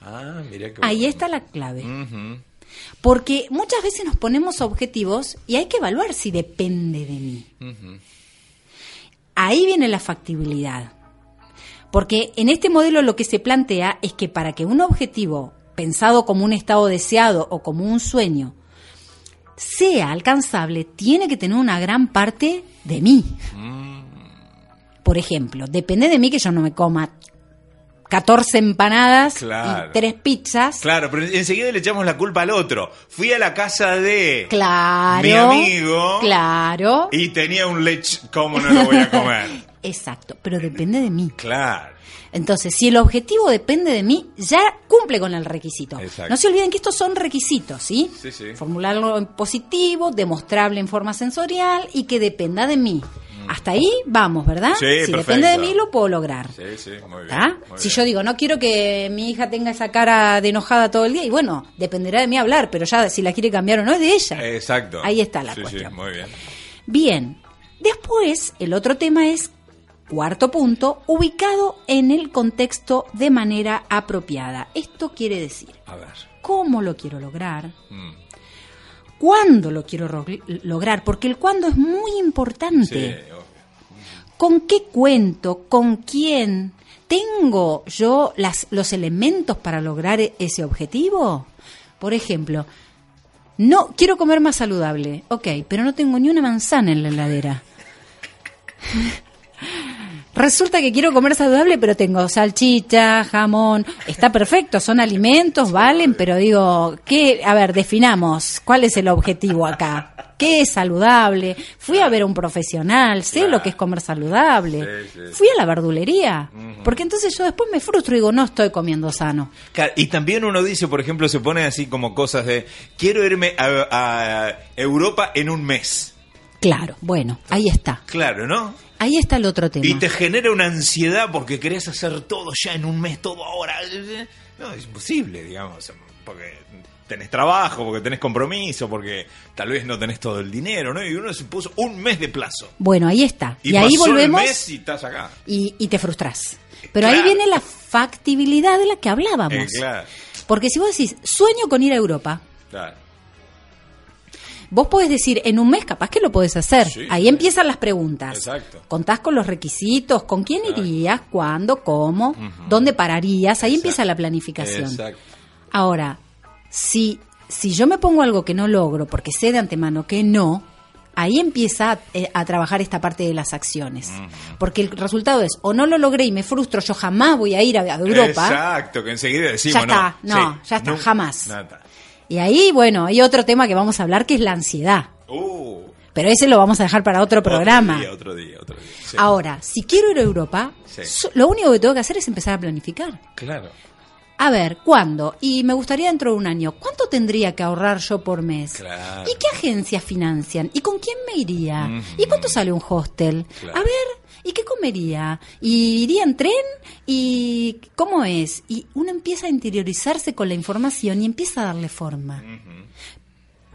Ah, mira qué Ahí está la clave. Porque muchas veces nos ponemos objetivos y hay que evaluar si depende de mí. Ahí viene la factibilidad. Porque en este modelo lo que se plantea es que para que un objetivo pensado como un estado deseado o como un sueño sea alcanzable, tiene que tener una gran parte de mí. Por ejemplo, depende de mí que yo no me coma 14 empanadas Claro. y tres pizzas. Claro, pero enseguida le echamos la culpa al otro. Fui a la casa de Claro. mi amigo Claro. y tenía un lech. ¿Cómo no lo voy a comer? Exacto, pero depende de mí. claro. Entonces, si el objetivo depende de mí, ya cumple con el requisito. Exacto. No se olviden que estos son requisitos, ¿sí? Sí, sí. Formularlo en positivo, demostrable en forma sensorial y que dependa de mí. Hasta ahí vamos, ¿verdad? Sí, si perfecto. depende de mí, lo puedo lograr. Sí, sí, muy bien. Si bien. yo digo, no quiero que mi hija tenga esa cara de enojada todo el día, y bueno, dependerá de mí hablar, pero ya si la quiere cambiar o no es de ella. Exacto. Ahí está la Sí, sí, cuestión. muy bien. Bien, después el otro tema es, cuarto punto, ubicado en el contexto de manera apropiada. Esto quiere decir, A ver. ¿cómo lo quiero lograr? Mm. ¿Cuándo lo quiero ro- lograr? Porque el cuándo es muy Sí, importante. obvio. ¿Con qué cuento? ¿Con quién? ¿Tengo yo los elementos para lograr e- ese objetivo? Por ejemplo, no quiero comer más saludable, ok, pero no tengo ni una manzana en la heladera. Resulta que quiero comer saludable, pero tengo salchicha, jamón, está perfecto, son alimentos, valen, pero digo, ¿qué? A ver, definamos, ¿cuál es el objetivo acá? ¿Qué es saludable? Fui a ver a un profesional, sé Claro. lo que es comer saludable. Sí, sí. Fui a la verdulería, porque entonces yo después me frustro y digo, no estoy comiendo sano. Y también uno dice, por ejemplo, se pone así como cosas de, quiero irme a, a Europa en un mes. Claro, bueno, ahí está. Claro, ¿no? Ahí está el otro tema. Y te genera una ansiedad porque querés hacer todo ya en un mes, todo ahora. No, es imposible, digamos, porque tenés trabajo, porque tenés compromiso, porque tal vez no tenés todo el dinero, ¿no? Y uno se puso un mes de plazo. Bueno, ahí está. Y, Y, ahí volvemos el mes y estás acá. y, y te frustras. Pero ahí viene la factibilidad de la que hablábamos. Eh, claro, Porque si vos decís, sueño con ir a Europa, claro. Vos podés decir, en un mes capaz que lo podés hacer. Sí, Ahí empiezan las preguntas. Exacto. Contás con los requisitos, con quién Exacto. irías, cuándo, cómo, dónde pararías. Ahí Exacto. empieza la planificación. Exacto. Ahora, si, si yo me pongo algo que no logro porque sé de antemano que no, ahí empieza a, eh, a trabajar esta parte de las acciones. Porque el resultado es, o no lo logré y me frustro, yo jamás voy a ir a, a Europa. Exacto, que enseguida decimos Ya está, no, sí, ya está, nunca, jamás. nada. Y ahí, bueno, hay otro tema que vamos a hablar que es la ansiedad. Uh, Pero ese lo vamos a dejar para otro programa. Otro día, otro día, otro día. Sí. Ahora, si quiero ir a Europa, Sí. so- lo único que tengo que hacer es empezar a planificar. Claro. A ver, ¿cuándo? Y me gustaría dentro de un año. ¿Cuánto tendría que ahorrar yo por mes? Claro. ¿Y qué agencias financian? ¿Y con quién me iría? ¿Y cuánto sale un hostel? Claro. A ver, ¿y qué comería? ¿Y iría en tren? ¿Y cómo es? Y uno empieza a interiorizarse con la información y empieza a darle forma.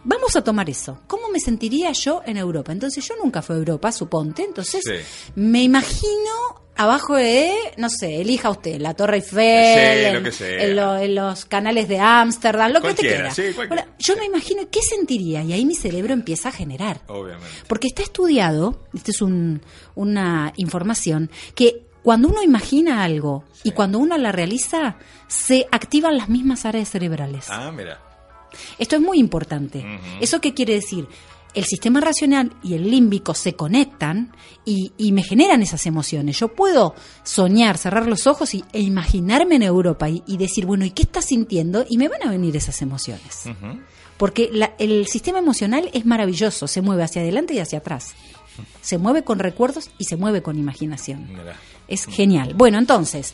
Vamos a tomar eso. ¿Cómo me sentiría yo en Europa? Entonces yo nunca fui a Europa, suponte. Entonces Sí. me imagino abajo de, no sé, elija usted, la Torre Eiffel, Sí, lo que sea. en lo- en los canales de Ámsterdam, lo que usted quiera. sí. Ahora, yo me imagino qué sentiría y ahí mi cerebro empieza a generar. Obviamente. Porque está estudiado, esta es un- una información, que cuando uno imagina algo y cuando uno la realiza, se activan las mismas áreas cerebrales. Ah, mira. Esto es muy importante. ¿Eso qué quiere decir? El sistema racional y el límbico se conectan y, y me generan esas emociones. Yo puedo soñar, cerrar los ojos y, e imaginarme en Europa y, y decir, bueno, ¿y qué estás sintiendo? Y me van a venir esas emociones. Porque la- el sistema emocional es maravilloso, se mueve hacia adelante y hacia atrás. Se mueve con recuerdos y se mueve con imaginación. Mira. Es genial. Bueno, entonces,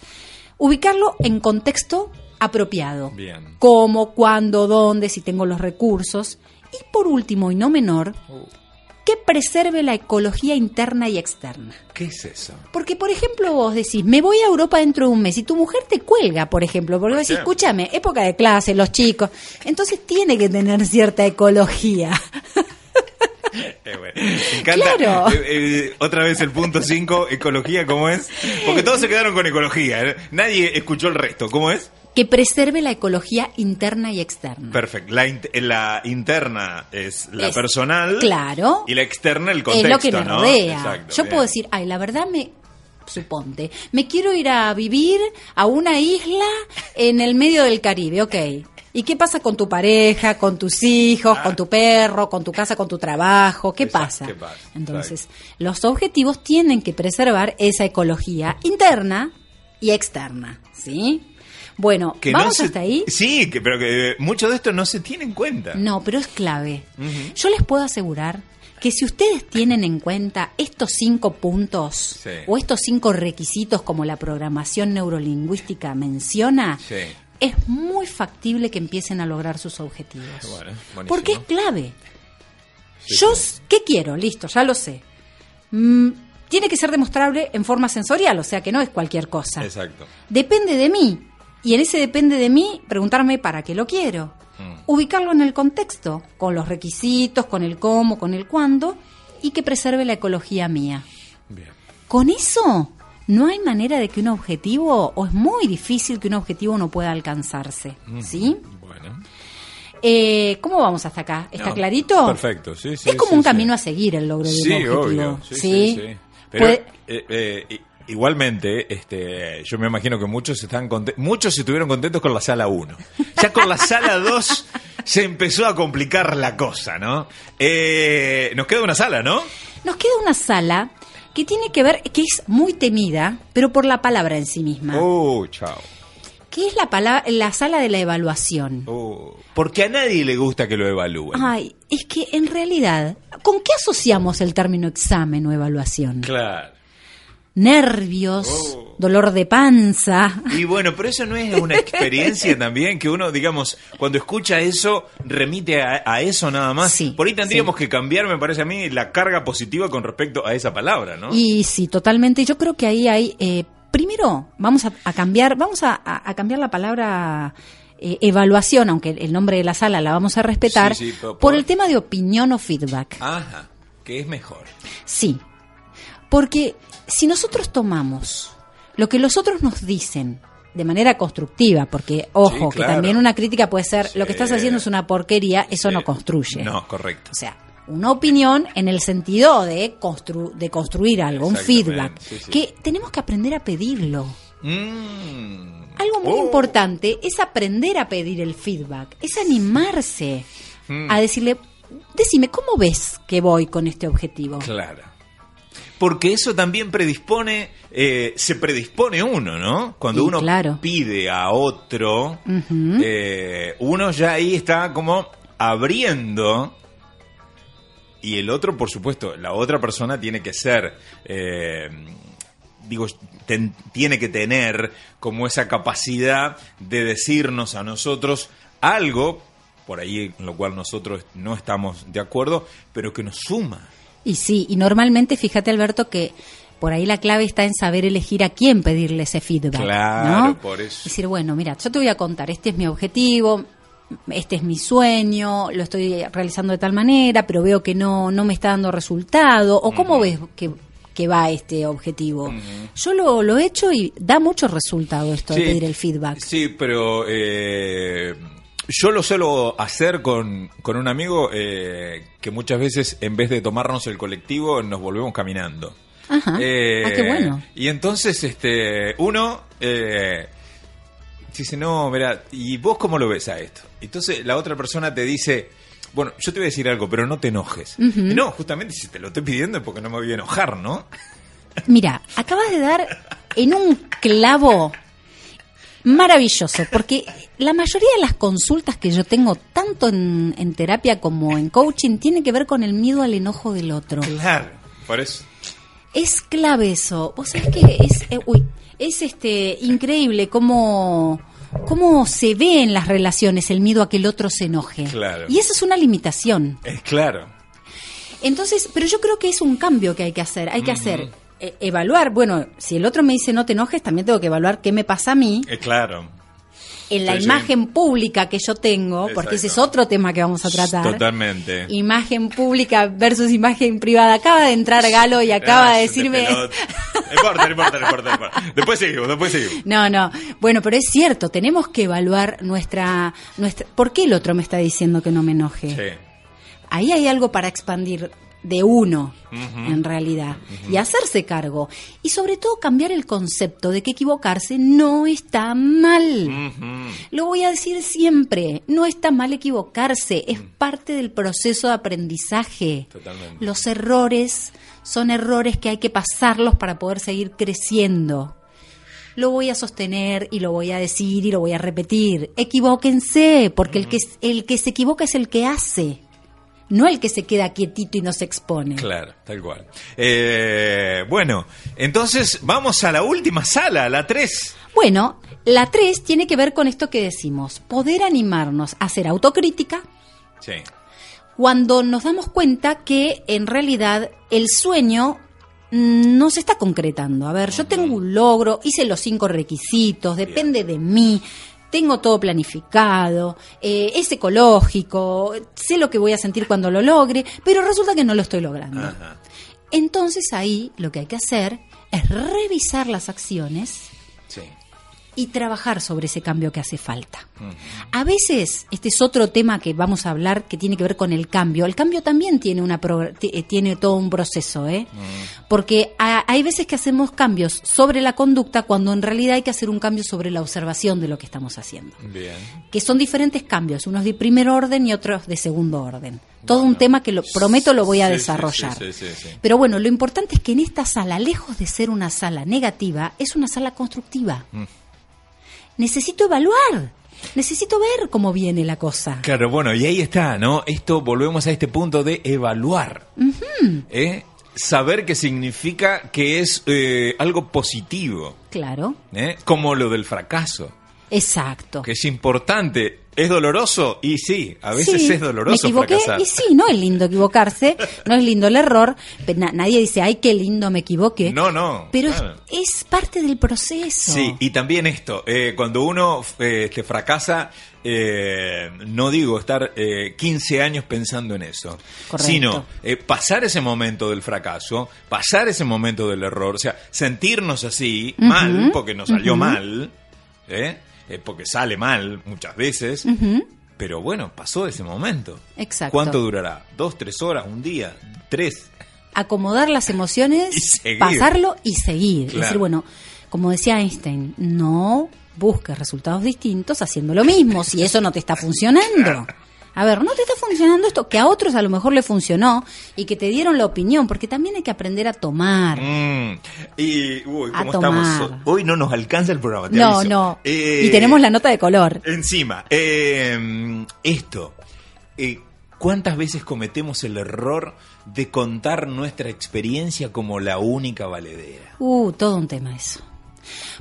ubicarlo en contexto apropiado. Bien. Cómo, cuándo, dónde, si tengo los recursos. Y por último, y no menor, Uh, que preserve la ecología interna y externa. ¿Qué es eso? Porque, por ejemplo, vos decís, me voy a Europa dentro de un mes y tu mujer te cuelga, por ejemplo, porque vos decís, escúchame, época de clase, los chicos. Entonces tiene que tener cierta ecología. Eh, bueno, me encanta. Claro. Eh, eh, otra vez el punto 5, ecología, ¿cómo es? Porque todos se quedaron con ecología. ¿eh? Nadie escuchó el resto. ¿Cómo es? que preserve la ecología interna y externa. Perfecto. La, int- la interna es la Es- personal. claro. Y la externa el es contexto. lo que me ¿no? rodea. Exacto, Yo bien. puedo decir, ay, la verdad me suponte, me quiero ir a vivir a una isla en el medio del Caribe, ok. ¿Y qué pasa con tu pareja, con tus hijos, con tu perro, con tu casa, con tu trabajo? ¿Qué pasa? ¿qué pasa? Entonces, los objetivos tienen que preservar esa ecología interna y externa, ¿sí? Bueno, Que no vamos se- hasta ahí. Sí, que, pero que eh, mucho de esto no se tiene en cuenta. No, pero es clave. Yo les puedo asegurar que si ustedes tienen en cuenta estos cinco puntos Sí. o estos cinco requisitos como la programación neurolingüística menciona, Sí. Es muy factible que empiecen a lograr sus objetivos. Bueno. Porque es clave. Sí, Yo, sí. ¿qué quiero? Listo, ya lo sé. Mm, tiene que ser demostrable en forma sensorial, o sea que no es cualquier cosa. Exacto. Depende de mí. Y en ese depende de mí, preguntarme para qué lo quiero. Mm. Ubicarlo en el contexto, con los requisitos, con el cómo, con el cuándo, y que preserve la ecología mía. Bien. Con eso, no hay manera de que un objetivo, o es muy difícil que un objetivo no pueda alcanzarse. ¿Sí? Bueno. Eh, ¿Cómo vamos hasta acá? ¿Está No, clarito? Perfecto, sí, sí. es como sí, un sí. camino a seguir el logro de Sí, un objetivo. obvio. Sí, sí, sí. Pero Puede- eh, eh, igualmente, este, yo me imagino que muchos están muchos estuvieron contentos con la sala 1. Ya con la sala 2 se empezó a complicar la cosa, ¿no? Eh, nos queda una sala, ¿no? Nos queda una sala que tiene que ver, que es muy temida, pero por la palabra en sí misma. Oh, chao. que es la, palabra, la sala de la evaluación. Oh, porque a nadie le gusta que lo evalúen. Ay, es que en realidad, ¿con qué asociamos el término examen o evaluación? Claro. Nervios, Oh. dolor de panza. Y bueno, pero eso no es una experiencia también que uno, digamos, cuando escucha eso, remite a, a eso nada más. Sí, Por ahí tendríamos sí. que cambiar, me parece a mí, la carga positiva con respecto a esa palabra, ¿no? Y sí, totalmente. Yo creo que ahí hay. eh, primero, vamos a, a cambiar, vamos a, cambiar la palabra eh, evaluación, aunque el nombre de la sala la vamos a respetar, Sí, sí, po- por por- el tema de opinión o feedback. Ajá, que es mejor. Sí, porque si nosotros tomamos lo que los otros nos dicen de manera constructiva, porque ojo, Sí, que también una crítica puede ser lo que estás haciendo es una porquería, eso Sí. no construye. No, correcto. O sea, una opinión en el sentido de, constru- de construir algo, un feedback, que tenemos que aprender a pedirlo. Mm. Algo muy Oh. importante es aprender a pedir el feedback, es animarse Mm. a decirle, decime, ¿cómo ves que voy con este objetivo? Claro. Porque eso también predispone, eh, se predispone uno, ¿no? Cuando Y uno claro. pide a otro, eh, uno ya ahí está como abriendo y el otro, por supuesto, la otra persona tiene que ser, eh, digo, ten- tiene que tener como esa capacidad de decirnos a nosotros algo, por ahí en lo cual nosotros no estamos de acuerdo, pero que nos suma. Y sí, y normalmente fíjate Alberto que por ahí la clave está en saber elegir a quién pedirle ese feedback. Claro, ¿no? por eso. Decir, bueno, mira, yo te voy a contar, este es mi objetivo, este es mi sueño, lo estoy realizando de tal manera, pero veo que no, no me está dando resultado. ¿O cómo ves que, que va este objetivo? Yo lo, lo he hecho y da mucho resultado esto de pedir el feedback. Sí, pero eh, yo lo suelo hacer con, con un amigo eh, que muchas veces en vez de tomarnos el colectivo nos volvemos caminando. Ajá. Eh, ah, qué bueno. Y entonces, este, uno eh, dice, no, mira, ¿y vos cómo lo ves a esto? Entonces la otra persona te dice, bueno, yo te voy a decir algo, pero no te enojes. No, justamente si te lo estoy pidiendo es porque no me voy a enojar, ¿no? Mira, acabas de dar en un clavo maravilloso, porque la mayoría de las consultas que yo tengo, tanto en, en terapia como en coaching, tiene que ver con el miedo al enojo del otro. Claro, por eso. Es clave eso. Vos sabés que es, eh, uy, es este increíble cómo, cómo se ve en las relaciones el miedo a que el otro se enoje. Claro. Y eso es una limitación. Es claro. Entonces, pero yo creo que es un cambio que hay que hacer. Hay que hacer, eh, evaluar, bueno, si el otro me dice no te enojes, también tengo que evaluar qué me pasa a mí Es claro. en la Sí, sí. imagen pública que yo tengo, porque ese es otro tema que vamos a tratar. Totalmente. Imagen pública versus imagen privada. Acaba de entrar Galo y acaba Ah, de decirme... pelota. No importa, no importa, no importa, no importa. Después seguimos, después seguimos. No, no. Bueno, pero es cierto, tenemos que evaluar nuestra, nuestra... ¿Por qué el otro me está diciendo que no me enoje? Sí. Ahí hay algo para expandir de uno, en realidad, y hacerse cargo. Y sobre todo cambiar el concepto de que equivocarse no está mal. Lo voy a decir siempre, no está mal equivocarse, es parte del proceso de aprendizaje. Totalmente. Los errores son errores que hay que pasarlos para poder seguir creciendo. Lo voy a sostener y lo voy a decir y lo voy a repetir. Equivóquense, porque el que, el que se equivoca es el que hace, no el que se queda quietito y no se expone. Claro, tal cual. Eh, bueno, entonces vamos a la última sala, la 3. Bueno, la tres tiene que ver con esto que decimos, poder animarnos a hacer autocrítica, Sí. cuando nos damos cuenta que en realidad el sueño no se está concretando. A ver, yo tengo un logro, hice los cinco requisitos, depende de mí, tengo todo planificado, eh, es ecológico, sé lo que voy a sentir cuando lo logre, pero resulta que no lo estoy logrando. Ajá. Entonces ahí lo que hay que hacer es revisar las acciones. Y trabajar sobre ese cambio que hace falta. A veces, este es otro tema que vamos a hablar que tiene que ver con el cambio. El cambio también tiene una pro- eh, tiene todo un proceso, ¿eh? Porque ha- hay veces que hacemos cambios sobre la conducta cuando en realidad hay que hacer un cambio sobre la observación de lo que estamos haciendo. Bien. Que son diferentes cambios, unos de primer orden y otros de segundo orden. Todo un tema que lo prometo lo voy a Sí, desarrollar. sí, sí. Pero bueno, lo importante es que en esta sala, lejos de ser una sala negativa, es una sala constructiva. Necesito evaluar, necesito ver cómo viene la cosa. Claro, bueno, y ahí está, ¿no? Esto, volvemos a este punto de evaluar. ¿eh? Saber qué significa que es eh, algo positivo, Claro, ¿eh? Como lo del fracaso, exacto. que es importante. ¿Es doloroso? Y sí, a veces Sí, es doloroso Me equivoqué fracasar. y sí, no es lindo equivocarse, no es lindo el error. pero na- nadie dice, ay, qué lindo me equivoqué. No, no. Pero es- claro. es, parte del proceso. Sí, y también esto, eh, cuando uno eh, este, fracasa, eh, no digo estar eh, 15 años pensando en eso, Correcto. sino eh, pasar ese momento del fracaso, pasar ese momento del error, o sea, sentirnos así, mal, porque nos salió mal, ¿eh? Eh, porque sale mal muchas veces, pero bueno, pasó ese momento. Exacto. ¿Cuánto durará? ¿Dos, tres horas, un día, tres? acomodar las emociones, Y pasarlo y seguir. Es decir, bueno, como decía Einstein, no busques resultados distintos haciendo lo mismo, si eso no te está funcionando. A ver, no te está funcionando esto, que a otros a lo mejor le funcionó y que te dieron la opinión, porque también hay que aprender a tomar. Mm, y, uy, ¿cómo estamos? Hoy no nos alcanza el programa. te No, aviso. no. Eh, y tenemos la nota de color. Encima, eh, esto. eh, ¿Cuántas veces cometemos el error de contar nuestra experiencia como la única valedera? Uh, todo un tema eso.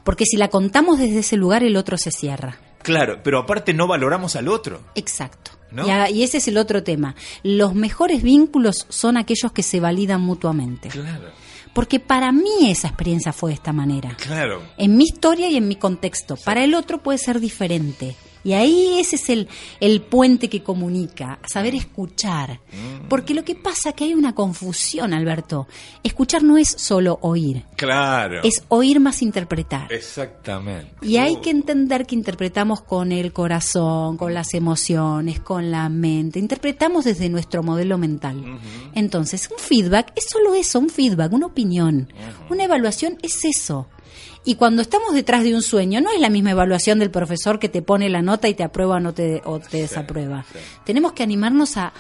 Porque si la contamos desde ese lugar, el otro se cierra. Claro, pero aparte no valoramos al otro. Exacto. ¿No? Y, a- y ese es el otro tema. Los mejores vínculos son aquellos que se validan mutuamente. Claro, Porque para mí esa experiencia fue de esta manera. claro. En mi historia y en mi contexto. Para el otro puede ser diferente. Y ahí ese es el, el puente que comunica, saber escuchar. Mm. Porque lo que pasa es que hay una confusión, Alberto. Escuchar no es solo oír, Claro. es oír más interpretar. Exactamente. Y hay Oh. que entender que interpretamos con el corazón, con las emociones, con la mente. Interpretamos desde nuestro modelo mental. Entonces, un feedback es solo eso, un feedback, una opinión. Una evaluación es eso. Y cuando estamos detrás de un sueño, no es la misma evaluación del profesor que te pone la nota y te aprueba o, no te, o te desaprueba. Tenemos que animarnos a,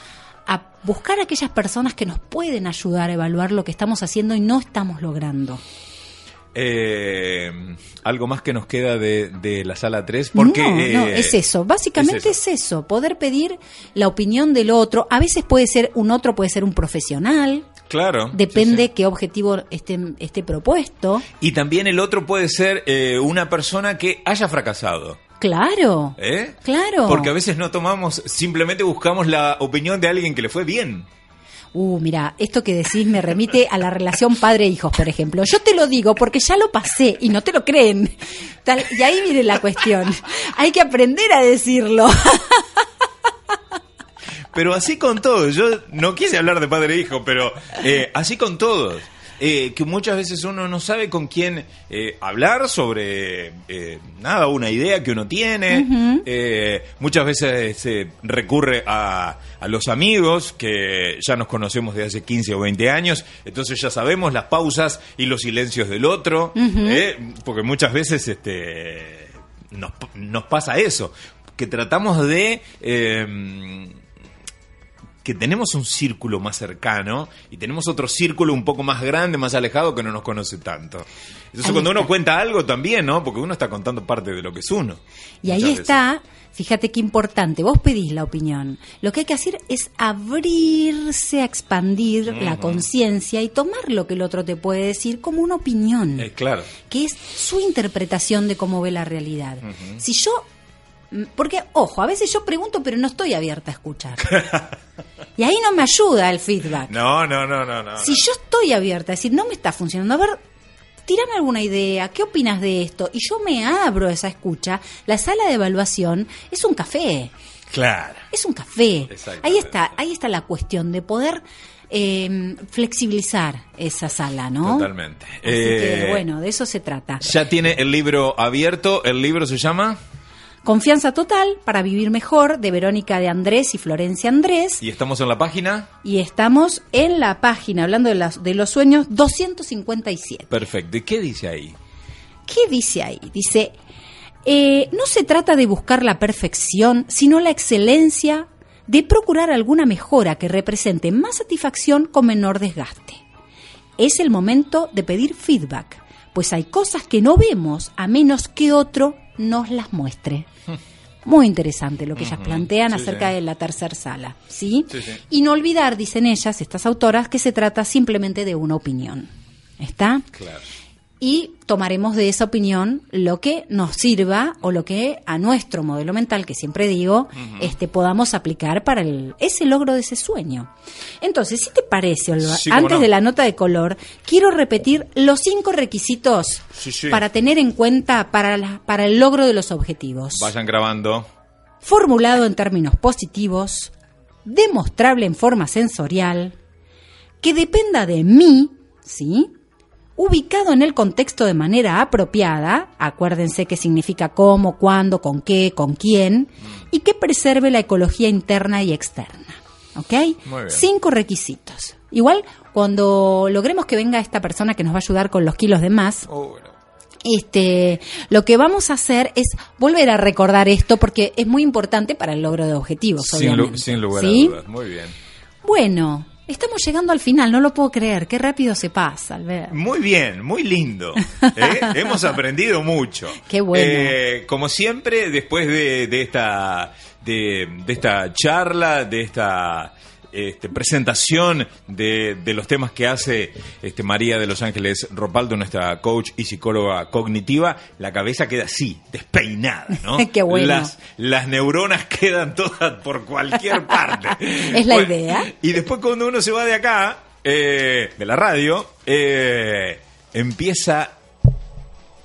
a buscar a aquellas personas que nos pueden ayudar a evaluar lo que estamos haciendo y no estamos logrando. Eh, algo más que nos queda de, de la sala 3. Porque, no, no, eh, es eso. Básicamente es es eso. Poder pedir la opinión del otro. A veces puede ser un otro, puede ser un profesional. Claro. Depende sí, sí. qué objetivo esté, esté propuesto. Y también el otro puede ser eh, una persona que haya fracasado. Claro. ¿Eh? Claro. Porque a veces no tomamos, simplemente buscamos la opinión de alguien que le fue bien. Uh, mira, esto que decís me remite a la relación padre-hijos, por ejemplo. Yo te lo digo porque ya lo pasé y no te lo creen. Tal- y ahí viene la cuestión. Hay que aprender a decirlo. Pero así con todos, yo no quise hablar de padre e hijo, pero eh, así con todos. Eh, que muchas veces uno no sabe con quién eh, hablar sobre eh, nada, una idea que uno tiene. Eh, muchas veces se recurre a, a los amigos que ya nos conocemos de hace 15 o 20 años, entonces ya sabemos las pausas y los silencios del otro, eh, porque muchas veces este, nos, nos pasa eso, que tratamos de... que tenemos un círculo más cercano y tenemos otro círculo un poco más grande, más alejado que no nos conoce tanto. Entonces Ahí cuando uno cuenta algo también, ¿no? Porque uno está contando parte de lo que es uno. Y ahí veces. está, fíjate qué importante, vos pedís la opinión. Lo que hay que hacer es abrirse a expandir la conciencia y tomar lo que el otro te puede decir como una opinión. Eh, claro. que es su interpretación de cómo ve la realidad. Si yo, mm, porque, ojo, a veces yo pregunto, pero no estoy abierta a escuchar. y ahí no me ayuda el feedback. No, no, no, no, no. Si yo estoy abierta, a decir, no me está funcionando, a ver, tirame alguna idea, ¿qué opinas de esto? Y yo me abro a esa escucha, la sala de evaluación es un café. Claro. Es un café. Ahí está, ahí está la cuestión de poder eh, flexibilizar esa sala, ¿no? Totalmente. Así Eh, que, bueno, de eso se trata. Ya tiene el libro abierto. El libro se llama Confianza total para vivir mejor de Verónica de Andrés y Florencia Andrés. y estamos en la página. Y estamos en la página, hablando de, las, de los sueños, 257. Perfecto. ¿Y qué dice ahí? ¿Qué dice ahí? Dice, eh, no se trata de buscar la perfección, sino la excelencia de procurar alguna mejora que represente más satisfacción con menor desgaste. Es el momento de pedir feedback, pues hay cosas que no vemos a menos que otro nos las muestre. Muy interesante lo que ellas plantean sí, acerca sí. de la tercera sala, ¿sí? Sí, sí. Y no olvidar, dicen ellas, estas autoras, que se trata simplemente de una opinión. ¿Está? Claro. Y tomaremos de esa opinión lo que nos sirva o lo que a nuestro modelo mental, que siempre digo, este podamos aplicar para el, ese logro de ese sueño. Entonces, si te parece, Sí, antes no. de la nota de color, quiero repetir los cinco requisitos sí. para tener en cuenta para, la- para el logro de los objetivos. Vayan grabando. Formulado en términos positivos, demostrable en forma sensorial, que dependa de mí, ¿sí? Ubicado en el contexto de manera apropiada, acuérdense que significa cómo, cuándo, con qué, con quién, y que preserve la ecología interna y externa. ¿Ok? Muy bien. Cinco requisitos. Igual, cuando logremos que venga esta persona que nos va a ayudar con los kilos de más, Oh, bueno. este, lo que vamos a hacer es volver a recordar esto porque es muy importante para el logro de objetivos, Sin, lu- sin lugar ¿Sí? a dudas. Muy bien. Bueno, estamos llegando al final, no lo puedo creer, qué rápido se pasa, Albert. Muy bien, muy lindo. ¿eh? Hemos aprendido mucho. Qué bueno. Eh, como siempre, después de, de esta de, de esta charla, de esta este, presentación de, de los temas que hace este, María de Los Ángeles Ropaldo, nuestra coach y psicóloga cognitiva, la cabeza queda así, despeinada, ¿no? Qué bueno. Las, las neuronas quedan todas por cualquier parte. Es la idea. Y después cuando uno se va de acá, eh, de la radio, eh, empieza,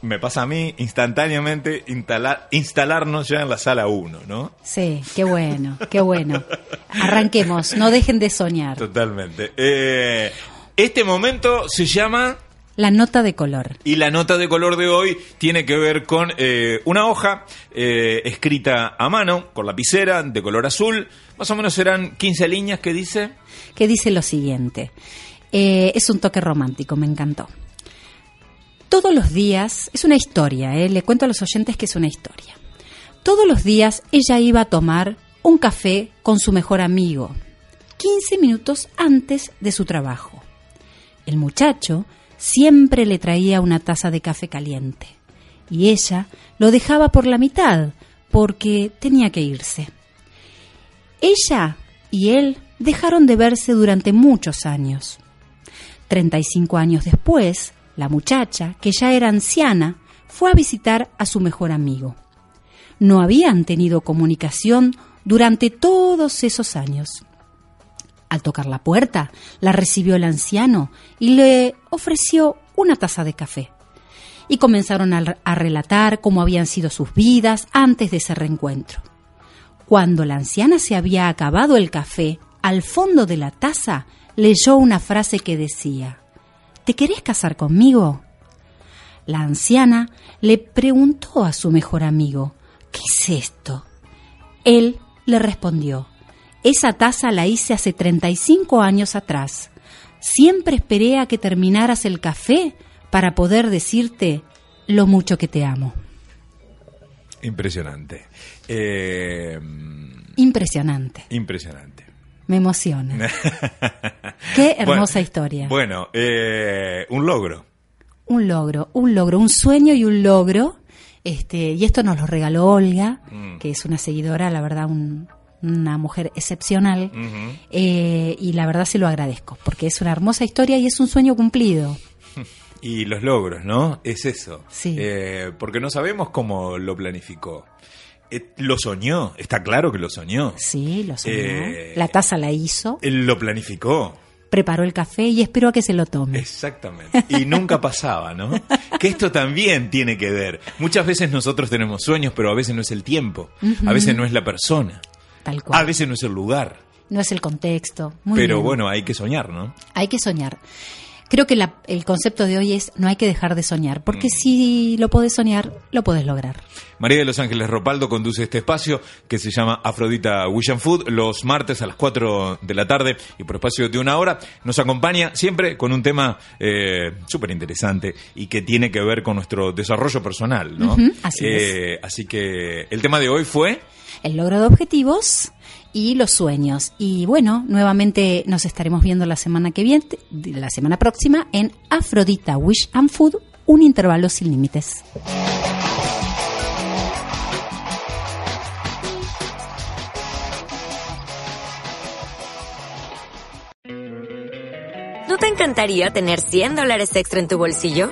me pasa a mí, instantáneamente instalar, instalarnos ya en la sala 1, ¿no? Sí, qué bueno, qué bueno. Arranquemos, no dejen de soñar. Totalmente. Eh, este momento se llama... La nota de color. Y la nota de color de hoy tiene que ver con eh, una hoja eh, escrita a mano, con lapicera, de color azul. Más o menos serán 15 líneas que dice... que dice lo siguiente. Es un toque romántico, me encantó. Todos los días, es una historia, eh, le cuento a los oyentes que es una historia. Todos los días ella iba a tomar un café con su mejor amigo, 15 minutos antes de su trabajo. El muchacho siempre le traía una taza de café caliente. Y ella lo dejaba por la mitad, porque tenía que irse. Ella y él dejaron de verse durante muchos años. Treinta y cinco años después, la muchacha, que ya era anciana, fue a visitar a su mejor amigo. No habían tenido comunicación durante todos esos años. Al tocar la puerta, la recibió el anciano y le ofreció una taza de café. Y comenzaron a, relatar cómo habían sido sus vidas antes de ese reencuentro. Cuando la anciana se había acabado el café, al fondo de la taza leyó una frase que decía, ¿Te querés casar conmigo? La anciana le preguntó a su mejor amigo, ¿qué es esto? Él le respondió, esa taza la hice hace 35 años atrás. Siempre esperé a que terminaras el café para poder decirte lo mucho que te amo. Impresionante. Eh... Impresionante. Impresionante. Me emociona. Qué hermosa bueno, historia. Bueno, eh, un logro. Un logro, un logro, un sueño y un logro. Este, y esto nos lo regaló Olga, mm. que es una seguidora, la verdad, un, una mujer excepcional. Uh -huh. eh, y la verdad se lo agradezco, porque es una hermosa historia y es un sueño cumplido. Y los logros, ¿no? Es eso. Sí. Eh, porque no sabemos cómo lo planificó. Eh, lo soñó, está claro que lo soñó. Sí, lo soñó. Eh, la taza la hizo. Él lo planificó. Preparó el café y esperó a que se lo tome. Exactamente. Y nunca pasaba, ¿no? Que esto también tiene que ver. Muchas veces nosotros tenemos sueños, pero a veces no es el tiempo. Uh -huh. A veces no es la persona. Tal cual. A veces no es el lugar. No es el contexto. Muy pero bien. bueno, hay que soñar, ¿no? Hay que soñar. Creo que la, el concepto de hoy es no hay que dejar de soñar, porque mm. si lo podés soñar, lo podés lograr. María de los Ángeles Ropaldo conduce este espacio que se llama Afrodita Wish and Food los martes a las 4 de la tarde y por espacio de una hora. Nos acompaña siempre con un tema eh, súper interesante y que tiene que ver con nuestro desarrollo personal, ¿no? Uh -huh, así, eh, es. así que el tema de hoy fue... El logro de objetivos y los sueños. Y bueno, nuevamente nos estaremos viendo la semana que viene, la semana próxima, en Afrodita Wish and Food, un intervalo sin límites. ¿No te encantaría tener 100 dólares extra en tu bolsillo?